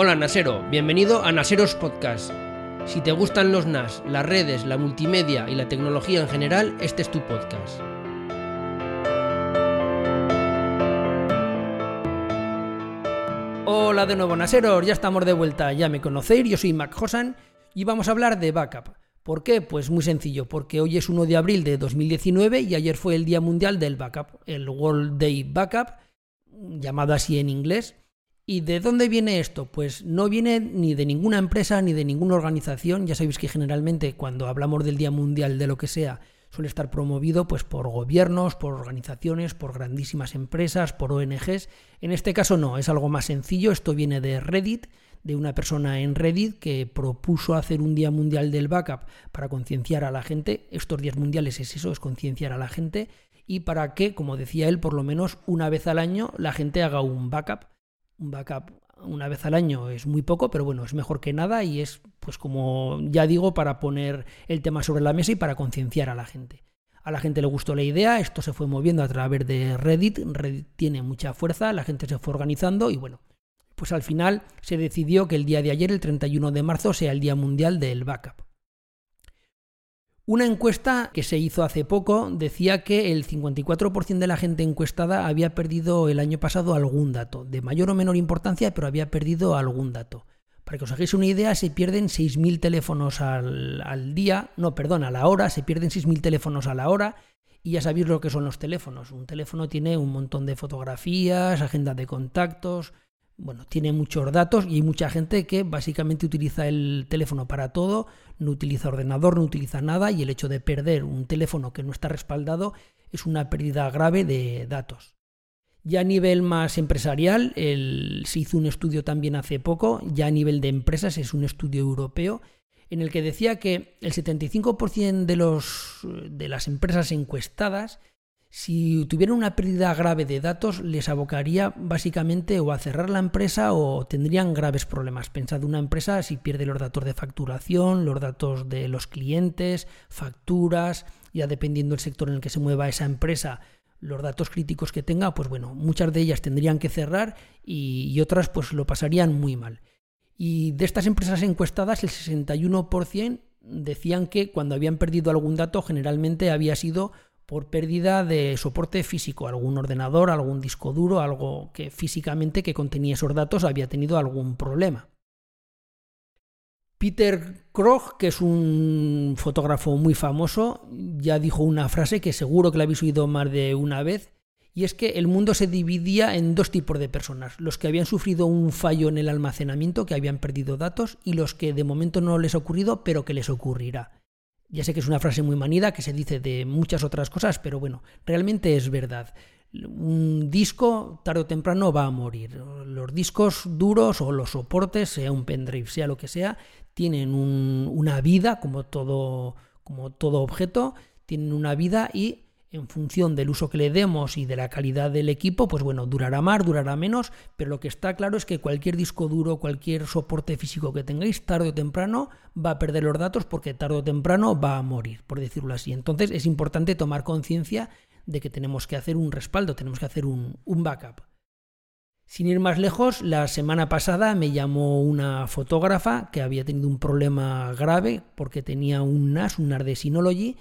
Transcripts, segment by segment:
Hola Nasero, bienvenido a Naseros Podcast. Si te gustan los NAS, las redes, la multimedia y la tecnología en general, este es tu podcast. Hola de nuevo Naseros, ya estamos de vuelta, ya me conocéis, yo soy Mac Hosan y vamos a hablar de backup. ¿Por qué? Pues muy sencillo, porque hoy es 1 de abril de 2019 y ayer fue el Día Mundial del Backup, el World Day Backup, llamado así en inglés. ¿Y de dónde viene esto? Pues no viene ni de ninguna empresa ni de ninguna organización. Ya sabéis que generalmente cuando hablamos del Día Mundial de lo que sea, suele estar promovido pues por gobiernos, por organizaciones, por grandísimas empresas, por ONGs. En este caso no, es algo más sencillo. Esto viene de Reddit, de una persona en Reddit que propuso hacer un Día Mundial del Backup para concienciar a la gente. Estos días mundiales es eso, es concienciar a la gente y para que, como decía él, por lo menos una vez al año la gente haga un backup un backup una vez al año es muy poco, pero bueno, es mejor que nada y es, pues como ya digo, para poner el tema sobre la mesa y para concienciar a la gente. A la gente le gustó la idea, esto se fue moviendo a través de Reddit, Reddit tiene mucha fuerza, la gente se fue organizando y bueno, pues al final se decidió que el día de ayer, el 31 de marzo, sea el Día Mundial del Backup. Una encuesta que se hizo hace poco decía que el 54% de la gente encuestada había perdido el año pasado algún dato, de mayor o menor importancia, pero había perdido algún dato. Para que os hagáis una idea, se pierden 6.000 teléfonos al, día, no, perdón, a la hora, se pierden 6.000 teléfonos a la hora, y ya sabéis lo que son los teléfonos. Un teléfono tiene un montón de fotografías, agenda de contactos, bueno, tiene muchos datos y hay mucha gente que básicamente utiliza el teléfono para todo, no utiliza ordenador, no utiliza nada y el hecho de perder un teléfono que no está respaldado es una pérdida grave de datos. Ya a nivel más empresarial, se hizo un estudio también hace poco, ya a nivel de empresas es un estudio europeo, en el que decía que el 75% de, los, de las empresas encuestadas si tuvieran una pérdida grave de datos, les abocaría básicamente o a cerrar la empresa o tendrían graves problemas. Pensad una empresa si pierde los datos de facturación, los datos de los clientes, facturas, ya dependiendo del sector en el que se mueva esa empresa, los datos críticos que tenga, pues bueno, muchas de ellas tendrían que cerrar y, y otras pues lo pasarían muy mal. Y de estas empresas encuestadas, el 61% decían que cuando habían perdido algún dato generalmente había sido por pérdida de soporte físico, algún ordenador, algún disco duro, algo que físicamente que contenía esos datos había tenido algún problema. Peter Krog, que es un fotógrafo muy famoso, ya dijo una frase que seguro que la habéis oído más de una vez, y es que el mundo se dividía en dos tipos de personas, los que habían sufrido un fallo en el almacenamiento, que habían perdido datos, y los que de momento no les ha ocurrido, pero que les ocurrirá. Ya sé que es una frase muy manida que se dice de muchas otras cosas, pero bueno, realmente es verdad. Un disco tarde o temprano va a morir. Los discos duros o los soportes, sea un pendrive, sea lo que sea, tienen una vida como todo, como todo objeto, tienen una vida y en función del uso que le demos y de la calidad del equipo, pues bueno, durará más, durará menos, pero lo que está claro es que cualquier disco duro, cualquier soporte físico que tengáis, tarde o temprano va a perder los datos porque tarde o temprano va a morir, por decirlo así. Entonces es importante tomar conciencia de que tenemos que hacer un respaldo, tenemos que hacer un, backup. Sin ir más lejos, la semana pasada me llamó una fotógrafa que había tenido un problema grave porque tenía un NAS, un NAS de Synology,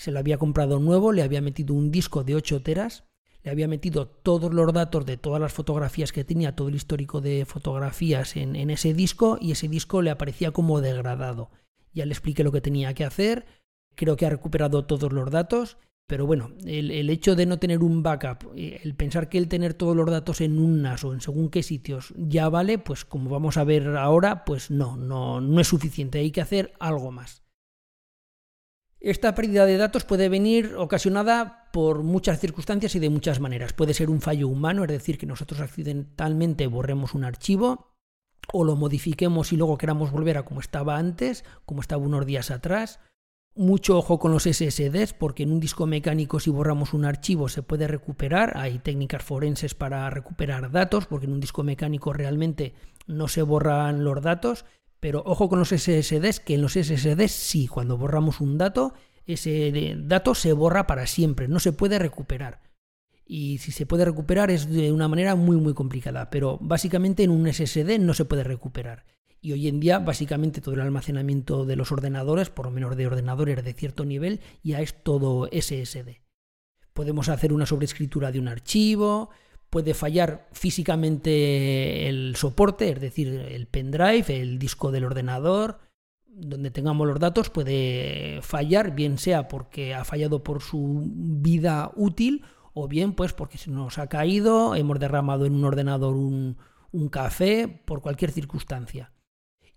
se lo había comprado nuevo, le había metido un disco de 8 teras, le había metido todos los datos de todas las fotografías que tenía, todo el histórico de fotografías en, ese disco y ese disco le aparecía como degradado. Ya le expliqué lo que tenía que hacer, creo que ha recuperado todos los datos, pero bueno, el, hecho de no tener un backup, eh, el pensar que el tener todos los datos en un NAS o en según qué sitios ya vale, pues como vamos a ver ahora, pues no, no, no es suficiente, hay que hacer algo más. Esta pérdida de datos puede venir ocasionada por muchas circunstancias y de muchas maneras. Puede ser un fallo humano, es decir, que nosotros accidentalmente borremos un archivo o lo modifiquemos y luego queramos volver a como estaba antes, como estaba unos días atrás. Mucho ojo con los SSDs, porque en un disco mecánico si borramos un archivo se puede recuperar. Hay técnicas forenses para recuperar datos, porque en un disco mecánico realmente no se borran los datos pero ojo con los SSDs, que en los SSDs sí, cuando borramos un dato, ese dato se borra para siempre, no se puede recuperar. y si se puede recuperar es de una manera muy muy complicada, pero básicamente en un SSD no se puede recuperar. Y hoy en día básicamente todo el almacenamiento de los ordenadores, por lo menos de ordenadores de cierto nivel, ya es todo SSD. Podemos hacer una sobrescritura de un archivo, puede fallar físicamente el soporte, es decir, el pendrive, el disco del ordenador, donde tengamos los datos puede fallar, bien sea porque ha fallado por su vida útil o bien pues porque se nos ha caído, hemos derramado en un ordenador un, café, por cualquier circunstancia.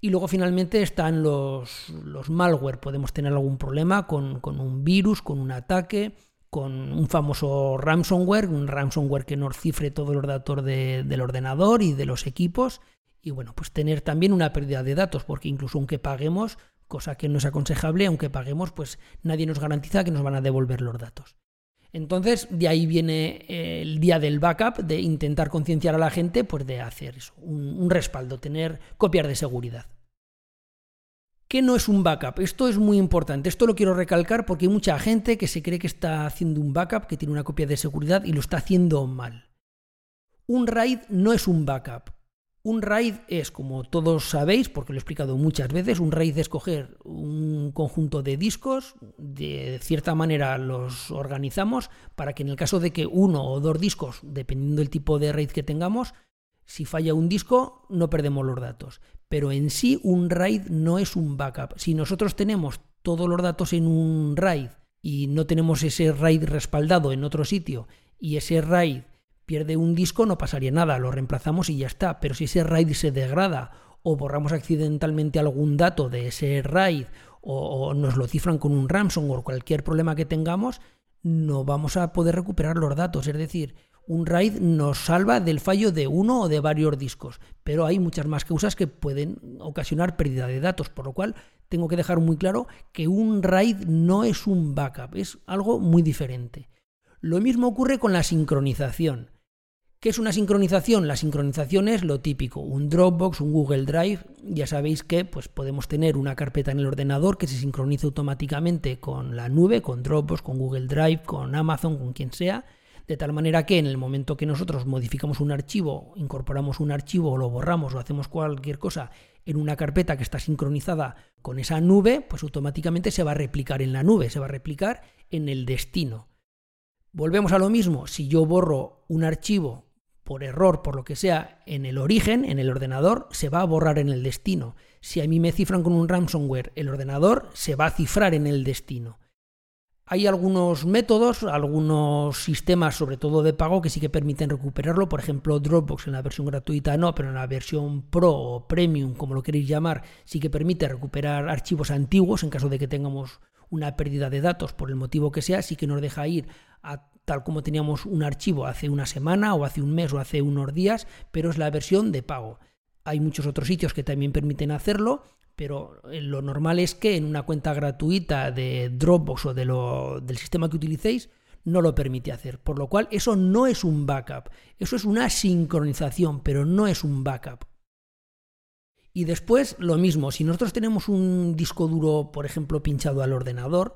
Y luego finalmente están los, los malware. Podemos tener algún problema con, un virus, con un ataque, con un famoso ransomware, un ransomware que nos cifre todos los datos del ordenador y de los equipos. Y bueno, pues tener también una pérdida de datos, porque incluso aunque paguemos, cosa que no es aconsejable, aunque paguemos, pues nadie nos garantiza que nos van a devolver los datos. Entonces, de ahí viene eh, el día del backup, de intentar concienciar a la gente, pues de hacer eso, un, respaldo, tener copias de seguridad. ¿Qué no es un backup? Esto es muy importante. Esto lo quiero recalcar porque hay mucha gente que se cree que está haciendo un backup, que tiene una copia de seguridad y lo está haciendo mal. Un RAID no es un backup. Un RAID es, como todos sabéis, porque lo he explicado muchas veces, un RAID es coger un conjunto de discos, de cierta manera los organizamos para que en el caso de que uno o dos discos, dependiendo del tipo de RAID que tengamos, si falla un disco no perdemos los datos. Pero en sí un RAID no es un backup. Si nosotros tenemos todos los datos en un RAID y no tenemos ese RAID respaldado en otro sitio y ese RAID pierde un disco no pasaría nada, lo reemplazamos y ya está. Pero si ese RAID se degrada o borramos accidentalmente algún dato de ese RAID o, nos lo cifran con un ransomware o cualquier problema que tengamos, no vamos a poder recuperar los datos. Es decir, un RAID nos salva del fallo de uno o de varios discos, pero hay muchas más causas que pueden ocasionar pérdida de datos, por lo cual tengo que dejar muy claro que un RAID no es un backup, es algo muy diferente. Lo mismo ocurre con la sincronización. ¿Qué es una sincronización? La sincronización es lo típico, un Dropbox, un Google Drive. Ya sabéis que pues, podemos tener una carpeta en el ordenador que se sincroniza automáticamente con la nube, con Dropbox, con Google Drive, con Amazon, con quien sea, de tal manera que en el momento que nosotros modificamos un archivo, incorporamos un archivo o lo borramos o hacemos cualquier cosa en una carpeta que está sincronizada con esa nube, pues automáticamente se va a replicar en la nube, se va a replicar en el destino. Volvemos a lo mismo, si yo borro un archivo por error, por lo que sea, en el origen, en el ordenador, se va a borrar en el destino. Si a mí me cifran con un ransomware, el ordenador se va a cifrar en el destino. Hay algunos métodos, algunos sistemas, sobre todo de pago, que sí que permiten recuperarlo. Por ejemplo, Dropbox en la versión gratuita no, pero en la versión Pro o Premium, como lo queréis llamar, sí que permite recuperar archivos antiguos en caso de que tengamos una pérdida de datos por el motivo que sea, sí que nos deja ir a tal como teníamos un archivo hace una semana o hace un mes o hace unos días, pero es la versión de pago. Hay muchos otros sitios que también permiten hacerlo, pero eh, lo normal es que en una cuenta gratuita de Dropbox o del sistema que utilicéis no lo permite hacer. Por lo cual eso no es un backup, eso es una sincronización, pero no es un backup. Y después lo mismo, si nosotros tenemos un disco duro, por ejemplo, pinchado al ordenador,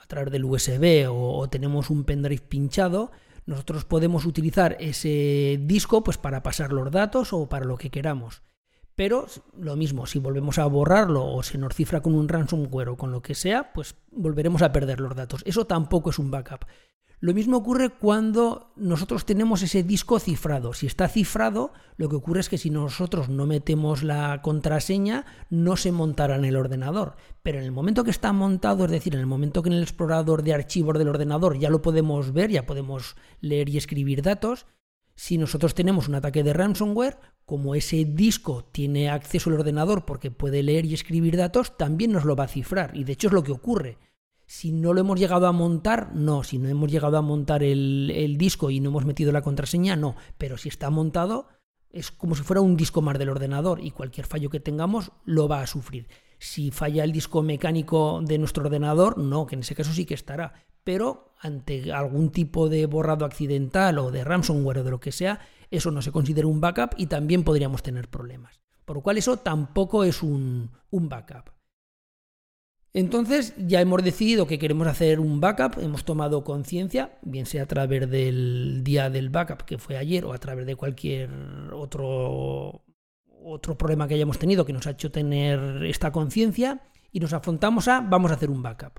a través del USB o, tenemos un pendrive pinchado, nosotros podemos utilizar ese disco pues, para pasar los datos o para lo que queramos. Pero lo mismo, si volvemos a borrarlo o se nos cifra con un ransomware o con lo que sea, pues volveremos a perder los datos. Eso tampoco es un backup. Lo mismo ocurre cuando nosotros tenemos ese disco cifrado. Si está cifrado, lo que ocurre es que si nosotros no metemos la contraseña, no se montará en el ordenador. Pero en el momento que está montado, es decir, en el momento que en el explorador de archivos del ordenador ya lo podemos ver, ya podemos leer y escribir datos, si nosotros tenemos un ataque de ransomware, como ese disco tiene acceso al ordenador porque puede leer y escribir datos, también nos lo va a cifrar. Y de hecho es lo que ocurre. Si no lo hemos llegado a montar, no. Si no hemos llegado a montar el, disco y no hemos metido la contraseña, no. Pero si está montado, es como si fuera un disco más del ordenador y cualquier fallo que tengamos lo va a sufrir. Si falla el disco mecánico de nuestro ordenador, no, que en ese caso sí que estará. Pero ante algún tipo de borrado accidental o de ransomware o de lo que sea, eso no se considera un backup y también podríamos tener problemas. Por lo cual eso tampoco es un, backup. Entonces ya hemos decidido que queremos hacer un backup, hemos tomado conciencia, bien sea a través del día del backup que fue ayer o a través de cualquier otro, otro problema que hayamos tenido que nos ha hecho tener esta conciencia y nos afrontamos a vamos a hacer un backup.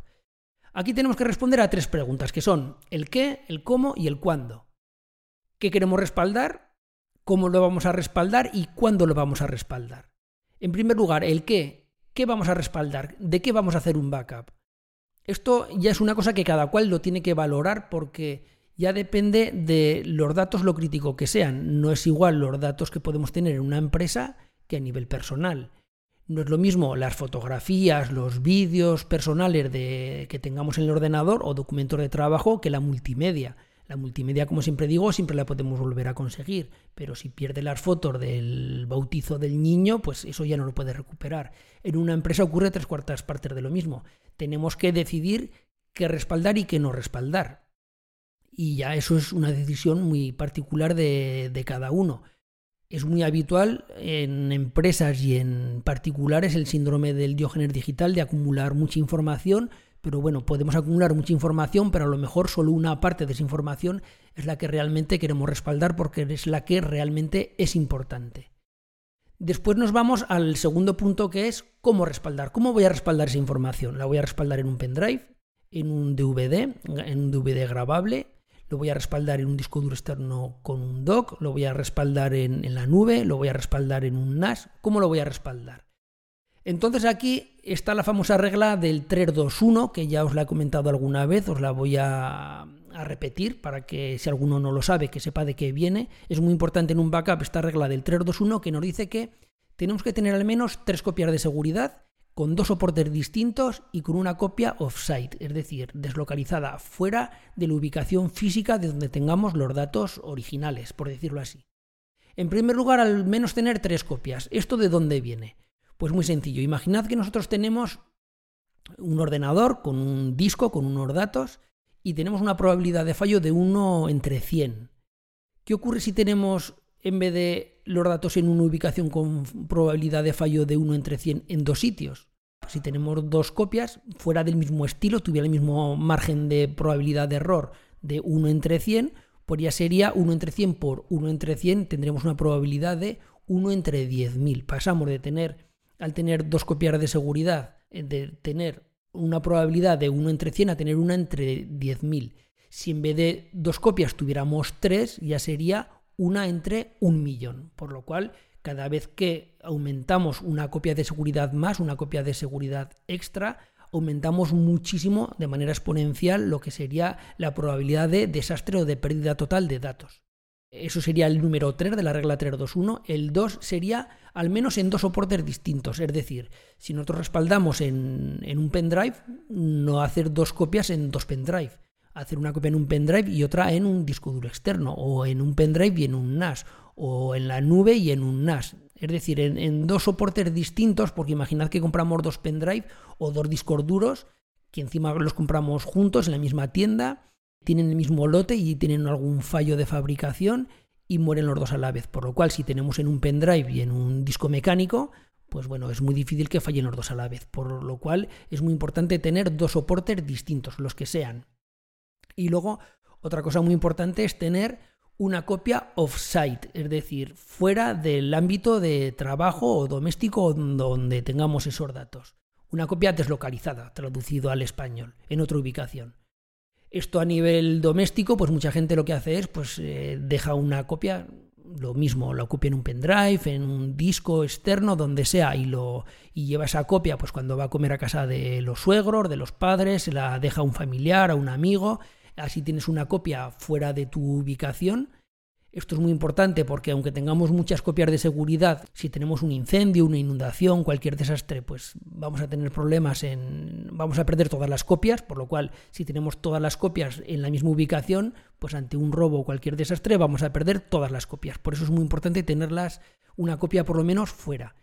Aquí tenemos que responder a tres preguntas que son el qué, el cómo y el cuándo. ¿Qué queremos respaldar? ¿Cómo lo vamos a respaldar? ¿Y cuándo lo vamos a respaldar? En primer lugar, el qué. ¿Qué vamos a respaldar? ¿De qué vamos a hacer un backup? Esto ya es una cosa que cada cual lo tiene que valorar porque ya depende de los datos lo crítico que sean. No es igual los datos que podemos tener en una empresa que a nivel personal. No es lo mismo las fotografías, los vídeos personales de, que tengamos en el ordenador o documentos de trabajo que la multimedia. La multimedia, como siempre digo, siempre la podemos volver a conseguir, pero si pierde las fotos del bautizo del niño, pues eso ya no lo puede recuperar. En una empresa ocurre tres cuartas partes de lo mismo. Tenemos que decidir qué respaldar y qué no respaldar. Y ya eso es una decisión muy particular de, de cada uno. Es muy habitual en empresas y en particulares el síndrome del diógenes digital de acumular mucha información pero bueno, podemos acumular mucha información, pero a lo mejor solo una parte de esa información es la que realmente queremos respaldar porque es la que realmente es importante. Después nos vamos al segundo punto que es cómo respaldar. ¿Cómo voy a respaldar esa información? ¿La voy a respaldar en un pendrive? ¿En un DVD? ¿En un DVD grabable? ¿Lo voy a respaldar en un disco duro externo con un dock? ¿Lo voy a respaldar en, en la nube? ¿Lo voy a respaldar en un NAS? ¿Cómo lo voy a respaldar? Entonces aquí está la famosa regla del 321, que ya os la he comentado alguna vez, os la voy a, repetir para que si alguno no lo sabe, que sepa de qué viene. Es muy importante en un backup esta regla del 321 que nos dice que tenemos que tener al menos tres copias de seguridad con dos soportes distintos y con una copia offsite, es decir, deslocalizada fuera de la ubicación física de donde tengamos los datos originales, por decirlo así. En primer lugar, al menos tener tres copias. ¿Esto de dónde viene? Pues muy sencillo. Imaginad que nosotros tenemos un ordenador con un disco, con unos datos, y tenemos una probabilidad de fallo de 1 entre 100. ¿Qué ocurre si tenemos, en vez de los datos en una ubicación con probabilidad de fallo de 1 entre 100, en dos sitios? Si tenemos dos copias fuera del mismo estilo, tuviera el mismo margen de probabilidad de error de 1 entre 100, pues ya sería 1 entre 100 por 1 entre 100, tendremos una probabilidad de 1 entre 10.000. Pasamos de tener al tener dos copias de seguridad, eh, de tener una probabilidad de 1 entre 100 a tener una entre 10.000. Si en vez de dos copias tuviéramos tres, ya sería una entre un millón. Por lo cual, cada vez que aumentamos una copia de seguridad más, una copia de seguridad extra, aumentamos muchísimo de manera exponencial lo que sería la probabilidad de desastre o de pérdida total de datos. Eso sería el número 3 de la regla 321. El 2 sería al menos en dos soportes distintos. Es decir, si nosotros respaldamos en, un pendrive, no hacer dos copias en dos pendrive. Hacer una copia en un pendrive y otra en un disco duro externo. O en un pendrive y en un NAS. O en la nube y en un NAS. Es decir, en, en dos soportes distintos, porque imaginad que compramos dos pendrive o dos discos duros, que encima los compramos juntos en la misma tienda tienen el mismo lote y tienen algún fallo de fabricación y mueren los dos a la vez. Por lo cual, si tenemos en un pendrive y en un disco mecánico, pues bueno, es muy difícil que fallen los dos a la vez. Por lo cual es muy importante tener dos soportes distintos, los que sean. Y luego, otra cosa muy importante es tener una copia off-site, es decir, fuera del ámbito de trabajo o doméstico donde tengamos esos datos. Una copia deslocalizada, traducido al español, en otra ubicación. Esto a nivel doméstico, pues mucha gente lo que hace es, pues eh, deja una copia, lo mismo, la copia en un pendrive, en un disco externo, donde sea, y lo y lleva esa copia, pues cuando va a comer a casa de los suegros, de los padres, la deja a un familiar, a un amigo, así tienes una copia fuera de tu ubicación esto es muy importante porque aunque tengamos muchas copias de seguridad, si tenemos un incendio, una inundación, cualquier desastre, pues vamos a tener problemas en... vamos a perder todas las copias, por lo cual si tenemos todas las copias en la misma ubicación, pues ante un robo o cualquier desastre vamos a perder todas las copias. Por eso es muy importante tenerlas una copia por lo menos fuera.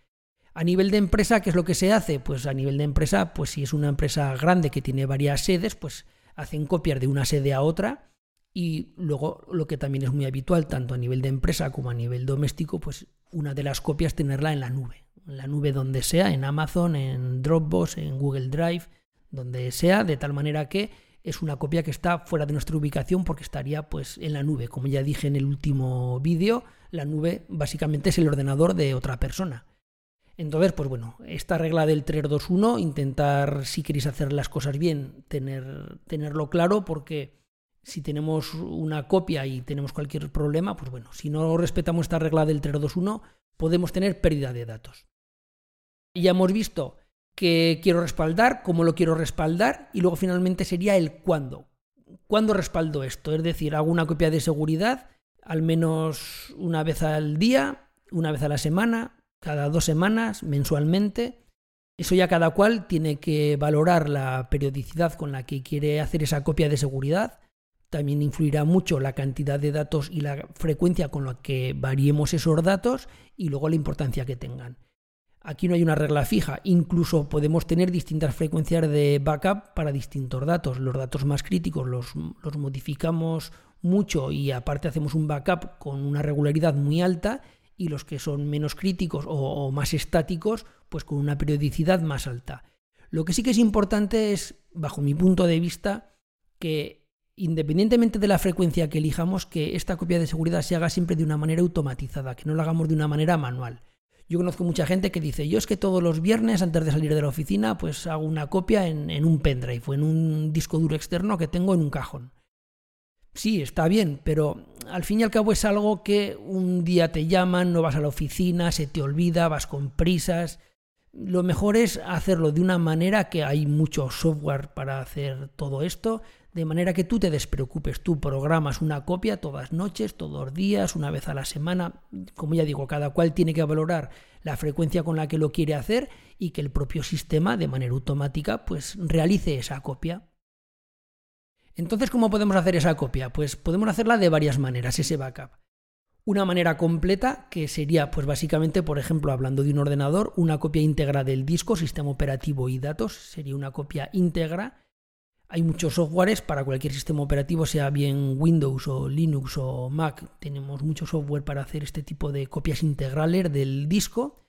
A nivel de empresa, ¿qué es lo que se hace? Pues a nivel de empresa, pues si es una empresa grande que tiene varias sedes, pues hacen copias de una sede a otra y luego lo que también es muy habitual, tanto a nivel de empresa como a nivel doméstico, pues una de las copias tenerla en la nube. En la nube donde sea, en Amazon, en Dropbox, en Google Drive, donde sea, de tal manera que es una copia que está fuera de nuestra ubicación porque estaría pues en la nube. Como ya dije en el último vídeo, la nube básicamente es el ordenador de otra persona. Entonces, pues bueno, esta regla del 321, intentar, si queréis hacer las cosas bien, tener, tenerlo claro, porque si tenemos una copia y tenemos cualquier problema, pues bueno, si no respetamos esta regla del 321, podemos tener pérdida de datos. Ya hemos visto que quiero respaldar, cómo lo quiero respaldar y luego finalmente sería el cuándo. ¿Cuándo respaldo esto? Es decir, hago una copia de seguridad al menos una vez al día, una vez a la semana, cada dos semanas, mensualmente. Eso ya cada cual tiene que valorar la periodicidad con la que quiere hacer esa copia de seguridad. También influirá mucho la cantidad de datos y la frecuencia con la que variemos esos datos y luego la importancia que tengan. Aquí no hay una regla fija, incluso podemos tener distintas frecuencias de backup para distintos datos. Los datos más críticos los, modificamos mucho y aparte hacemos un backup con una regularidad muy alta y los que son menos críticos o, más estáticos, pues con una periodicidad más alta. Lo que sí que es importante es, bajo mi punto de vista, que independientemente de la frecuencia que elijamos, que esta copia de seguridad se haga siempre de una manera automatizada, que no la hagamos de una manera manual. Yo conozco mucha gente que dice, yo es que todos los viernes antes de salir de la oficina, pues hago una copia en, un pendrive o en un disco duro externo que tengo en un cajón. Sí, está bien, pero al fin y al cabo es algo que un día te llaman, no vas a la oficina, se te olvida, vas con prisas. Lo mejor es hacerlo de una manera que hay mucho software para hacer todo esto, de manera que tú te despreocupes, tú programas una copia todas noches, todos los días, una vez a la semana, como ya digo, cada cual tiene que valorar la frecuencia con la que lo quiere hacer y que el propio sistema de manera automática pues realice esa copia. Entonces, ¿cómo podemos hacer esa copia? Pues podemos hacerla de varias maneras, ese backup. Una manera completa, que sería, pues básicamente, por ejemplo, hablando de un ordenador, una copia íntegra del disco, sistema operativo y datos, sería una copia íntegra hay muchos softwares para cualquier sistema operativo, sea bien Windows o Linux o Mac. Tenemos mucho software para hacer este tipo de copias integrales del disco.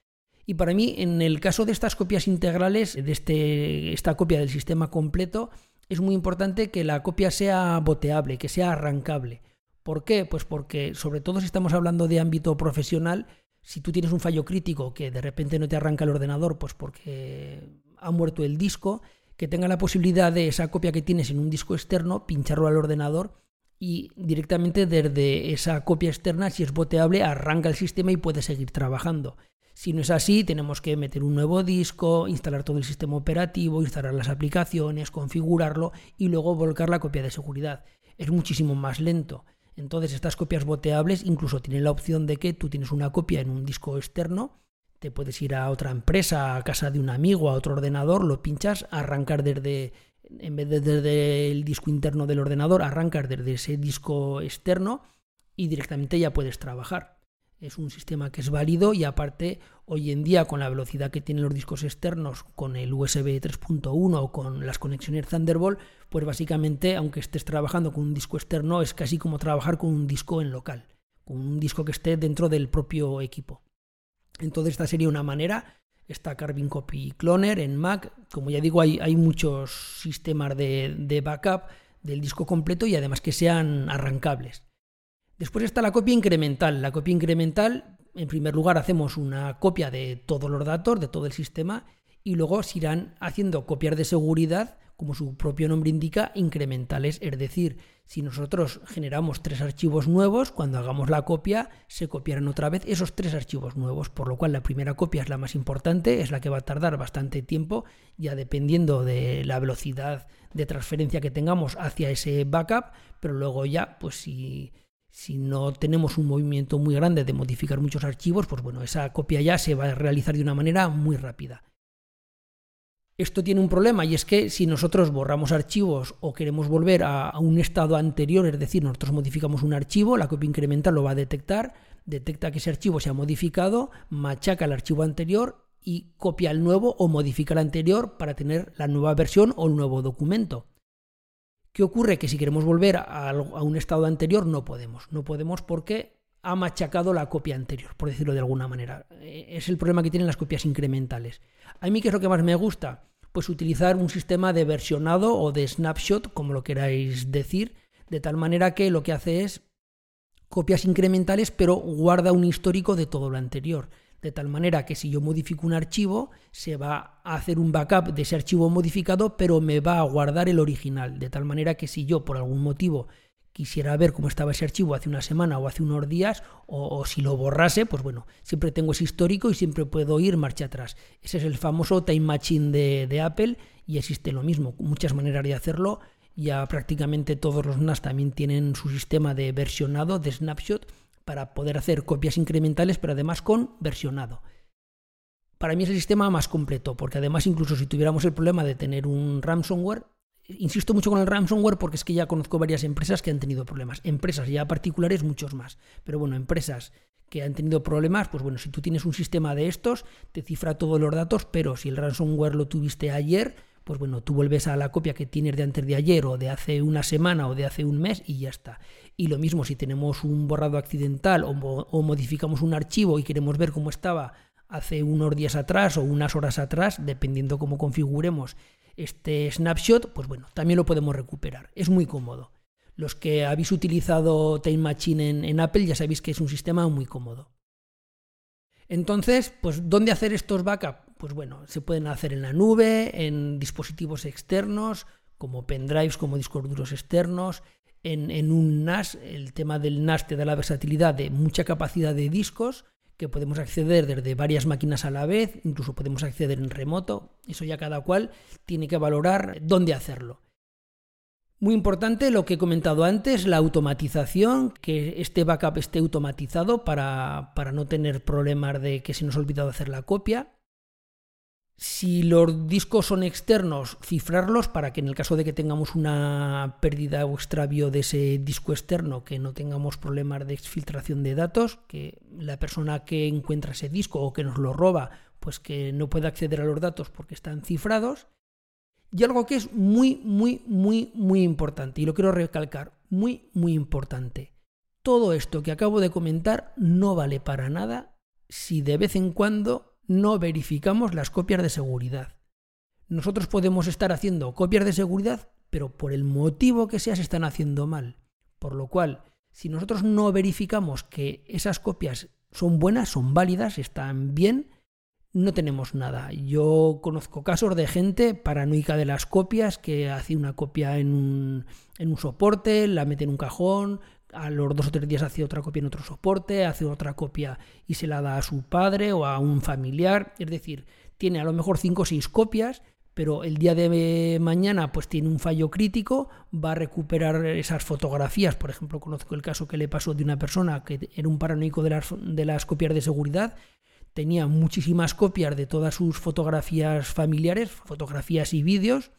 Y para mí, en el caso de estas copias integrales, de este, esta copia del sistema completo, es muy importante que la copia sea boteable, que sea arrancable. ¿Por qué? Pues porque, sobre todo si estamos hablando de ámbito profesional, si tú tienes un fallo crítico que de repente no te arranca el ordenador, pues porque ha muerto el disco, que tenga la posibilidad de esa copia que tienes en un disco externo, pincharlo al ordenador y directamente desde esa copia externa, si es boteable, arranca el sistema y puede seguir trabajando. Si no es así, tenemos que meter un nuevo disco, instalar todo el sistema operativo, instalar las aplicaciones, configurarlo y luego volcar la copia de seguridad. Es muchísimo más lento. Entonces estas copias boteables incluso tienen la opción de que tú tienes una copia en un disco externo te puedes ir a otra empresa, a casa de un amigo, a otro ordenador, lo pinchas, arrancar desde, en vez de desde el disco interno del ordenador, arrancas desde ese disco externo y directamente ya puedes trabajar. Es un sistema que es válido y aparte hoy en día con la velocidad que tienen los discos externos, con el USB 3.1 o con las conexiones Thunderbolt, pues básicamente aunque estés trabajando con un disco externo es casi como trabajar con un disco en local, con un disco que esté dentro del propio equipo. Entonces esta sería una manera. Está Carbon Copy Cloner en Mac. Como ya digo, hay, hay muchos sistemas de, de backup del disco completo y además que sean arrancables. Después está la copia incremental. La copia incremental, en primer lugar, hacemos una copia de todos los datos, de todo el sistema, y luego se irán haciendo copias de seguridad como su propio nombre indica, incrementales. Es decir, si nosotros generamos tres archivos nuevos, cuando hagamos la copia, se copiarán otra vez esos tres archivos nuevos, por lo cual la primera copia es la más importante, es la que va a tardar bastante tiempo, ya dependiendo de la velocidad de transferencia que tengamos hacia ese backup, pero luego ya, pues si, si no tenemos un movimiento muy grande de modificar muchos archivos, pues bueno, esa copia ya se va a realizar de una manera muy rápida. Esto tiene un problema y es que si nosotros borramos archivos o queremos volver a, un estado anterior, es decir, nosotros modificamos un archivo, la copia incremental lo va a detectar, detecta que ese archivo se ha modificado, machaca el archivo anterior y copia el nuevo o modifica el anterior para tener la nueva versión o el nuevo documento. ¿Qué ocurre? Que si queremos volver a, un estado anterior no podemos. No podemos porque ha machacado la copia anterior, por decirlo de alguna manera. Eh, es el problema que tienen las copias incrementales. A mí, ¿qué es lo que más me gusta? pues utilizar un sistema de versionado o de snapshot, como lo queráis decir, de tal manera que lo que hace es copias incrementales, pero guarda un histórico de todo lo anterior. De tal manera que si yo modifico un archivo, se va a hacer un backup de ese archivo modificado, pero me va a guardar el original. De tal manera que si yo por algún motivo quisiera ver cómo estaba ese archivo hace una semana o hace unos días, o, si lo borrase, pues bueno, siempre tengo ese histórico y siempre puedo ir marcha atrás. Ese es el famoso Time Machine de, de Apple y existe lo mismo, muchas maneras de hacerlo. Ya prácticamente todos los NAS también tienen su sistema de versionado, de snapshot, para poder hacer copias incrementales, pero además con versionado. Para mí es el sistema más completo, porque además incluso si tuviéramos el problema de tener un ransomware, insisto mucho con el ransomware porque es que ya conozco varias empresas que han tenido problemas. Empresas ya particulares, muchos más. Pero bueno, empresas que han tenido problemas, pues bueno, si tú tienes un sistema de estos, te cifra todos los datos, pero si el ransomware lo tuviste ayer, pues bueno, tú vuelves a la copia que tienes de antes de ayer o de hace una semana o de hace un mes y ya está. Y lo mismo si tenemos un borrado accidental o, modificamos un archivo y queremos ver cómo estaba hace unos días atrás o unas horas atrás, dependiendo cómo configuremos este snapshot, pues bueno, también lo podemos recuperar. Es muy cómodo. Los que habéis utilizado Time Machine en, Apple ya sabéis que es un sistema muy cómodo. Entonces, pues ¿dónde hacer estos backups? Pues bueno, se pueden hacer en la nube, en dispositivos externos, como pendrives, como discos duros externos, en, en un NAS. El tema del NAS te da la versatilidad de mucha capacidad de discos que podemos acceder desde varias máquinas a la vez, incluso podemos acceder en remoto, eso ya cada cual tiene que valorar dónde hacerlo. Muy importante lo que he comentado antes, la automatización, que este backup esté automatizado para, para no tener problemas de que se nos ha olvidado hacer la copia. Si los discos son externos, cifrarlos para que en el caso de que tengamos una pérdida o extravío de ese disco externo, que no tengamos problemas de exfiltración de datos, que la persona que encuentra ese disco o que nos lo roba, pues que no pueda acceder a los datos porque están cifrados. Y algo que es muy, muy, muy, muy importante, y lo quiero recalcar, muy, muy importante. Todo esto que acabo de comentar no vale para nada si de vez en cuando no verificamos las copias de seguridad. Nosotros podemos estar haciendo copias de seguridad, pero por el motivo que sea se están haciendo mal. Por lo cual, si nosotros no verificamos que esas copias son buenas, son válidas, están bien, no tenemos nada. Yo conozco casos de gente paranoica de las copias que hace una copia en un, en un soporte, la mete en un cajón, a los dos o tres días hace otra copia en otro soporte, hace otra copia y se la da a su padre o a un familiar. Es decir, tiene a lo mejor cinco o seis copias, pero el día de mañana pues tiene un fallo crítico, va a recuperar esas fotografías. Por ejemplo, conozco el caso que le pasó de una persona que era un paranoico de las, de las copias de seguridad. Tenía muchísimas copias de todas sus fotografías familiares, fotografías y vídeos.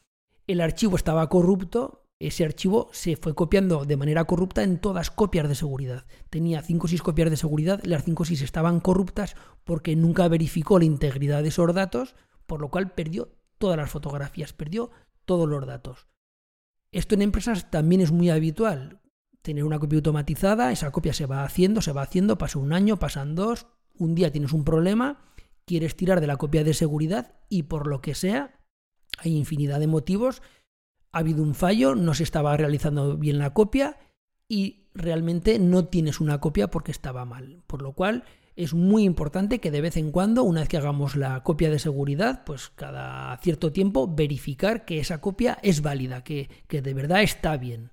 El archivo estaba corrupto, ese archivo se fue copiando de manera corrupta en todas copias de seguridad. Tenía 5 o 6 copias de seguridad, las 5 o 6 estaban corruptas porque nunca verificó la integridad de esos datos, por lo cual perdió todas las fotografías, perdió todos los datos. Esto en empresas también es muy habitual. Tener una copia automatizada, esa copia se va haciendo, se va haciendo, pasa un año, pasan dos, un día tienes un problema, quieres tirar de la copia de seguridad y por lo que sea, hay infinidad de motivos ha habido un fallo, no se estaba realizando bien la copia y realmente no tienes una copia porque estaba mal. Por lo cual es muy importante que de vez en cuando, una vez que hagamos la copia de seguridad, pues cada cierto tiempo verificar que esa copia es válida, que, que de verdad está bien.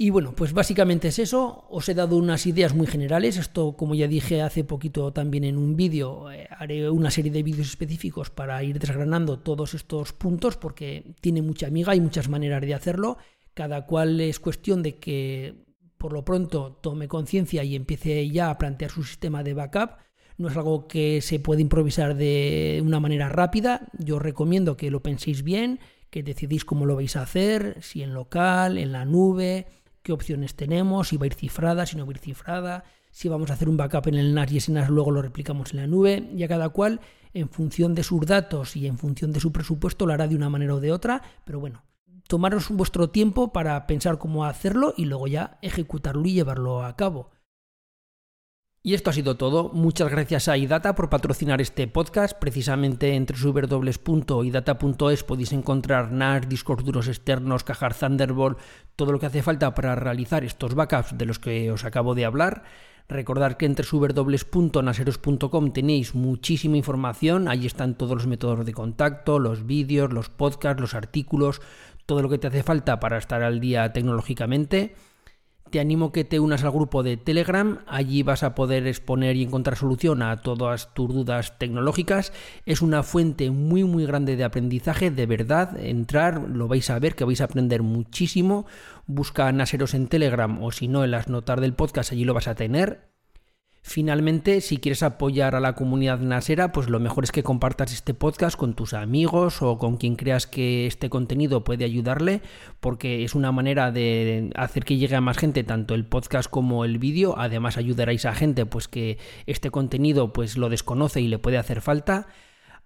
Y bueno, pues básicamente es eso. Os he dado unas ideas muy generales. Esto, como ya dije hace poquito también en un vídeo, eh, haré una serie de vídeos específicos para ir desgranando todos estos puntos porque tiene mucha amiga y muchas maneras de hacerlo. Cada cual es cuestión de que por lo pronto tome conciencia y empiece ya a plantear su sistema de backup. No es algo que se puede improvisar de una manera rápida. Yo recomiendo que lo penséis bien, que decidís cómo lo vais a hacer, si en local, en la nube qué opciones tenemos, si va a ir cifrada, si no va a ir cifrada, si vamos a hacer un backup en el NAS y ese NAS luego lo replicamos en la nube, y a cada cual, en función de sus datos y en función de su presupuesto, lo hará de una manera o de otra, pero bueno, tomaros vuestro tiempo para pensar cómo hacerlo y luego ya ejecutarlo y llevarlo a cabo. Y esto ha sido todo. Muchas gracias a iData por patrocinar este podcast. Precisamente entre www.idata.es podéis encontrar NAS, discos duros externos, cajar Thunderbolt, todo lo que hace falta para realizar estos backups de los que os acabo de hablar. Recordad que entre www.naseros.com tenéis muchísima información. Allí están todos los métodos de contacto, los vídeos, los podcasts, los artículos, todo lo que te hace falta para estar al día tecnológicamente te animo que te unas al grupo de Telegram. Allí vas a poder exponer y encontrar solución a todas tus dudas tecnológicas. Es una fuente muy muy grande de aprendizaje, de verdad. Entrar, lo vais a ver, que vais a aprender muchísimo. Busca Naseros en Telegram o si no en las notas del podcast, allí lo vas a tener. Finalmente, si quieres apoyar a la comunidad nasera, pues lo mejor es que compartas este podcast con tus amigos o con quien creas que este contenido puede ayudarle, porque es una manera de hacer que llegue a más gente tanto el podcast como el vídeo. Además, ayudaréis a gente pues que este contenido pues lo desconoce y le puede hacer falta.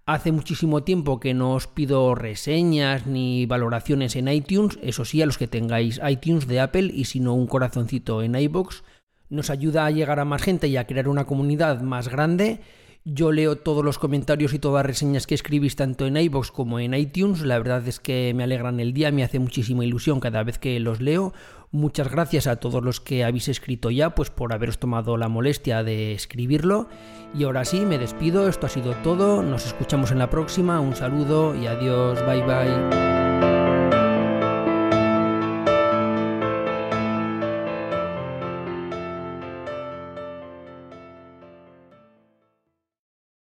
Hace muchísimo tiempo que no os pido reseñas ni valoraciones en iTunes, eso sí, a los que tengáis iTunes de Apple y si no un corazoncito en iBox nos ayuda a llegar a más gente y a crear una comunidad más grande. Yo leo todos los comentarios y todas las reseñas que escribís tanto en iBox como en iTunes. La verdad es que me alegran el día, me hace muchísima ilusión cada vez que los leo. Muchas gracias a todos los que habéis escrito ya, pues por haberos tomado la molestia de escribirlo. Y ahora sí, me despido, esto ha sido todo, nos escuchamos en la próxima, un saludo y adiós, bye bye.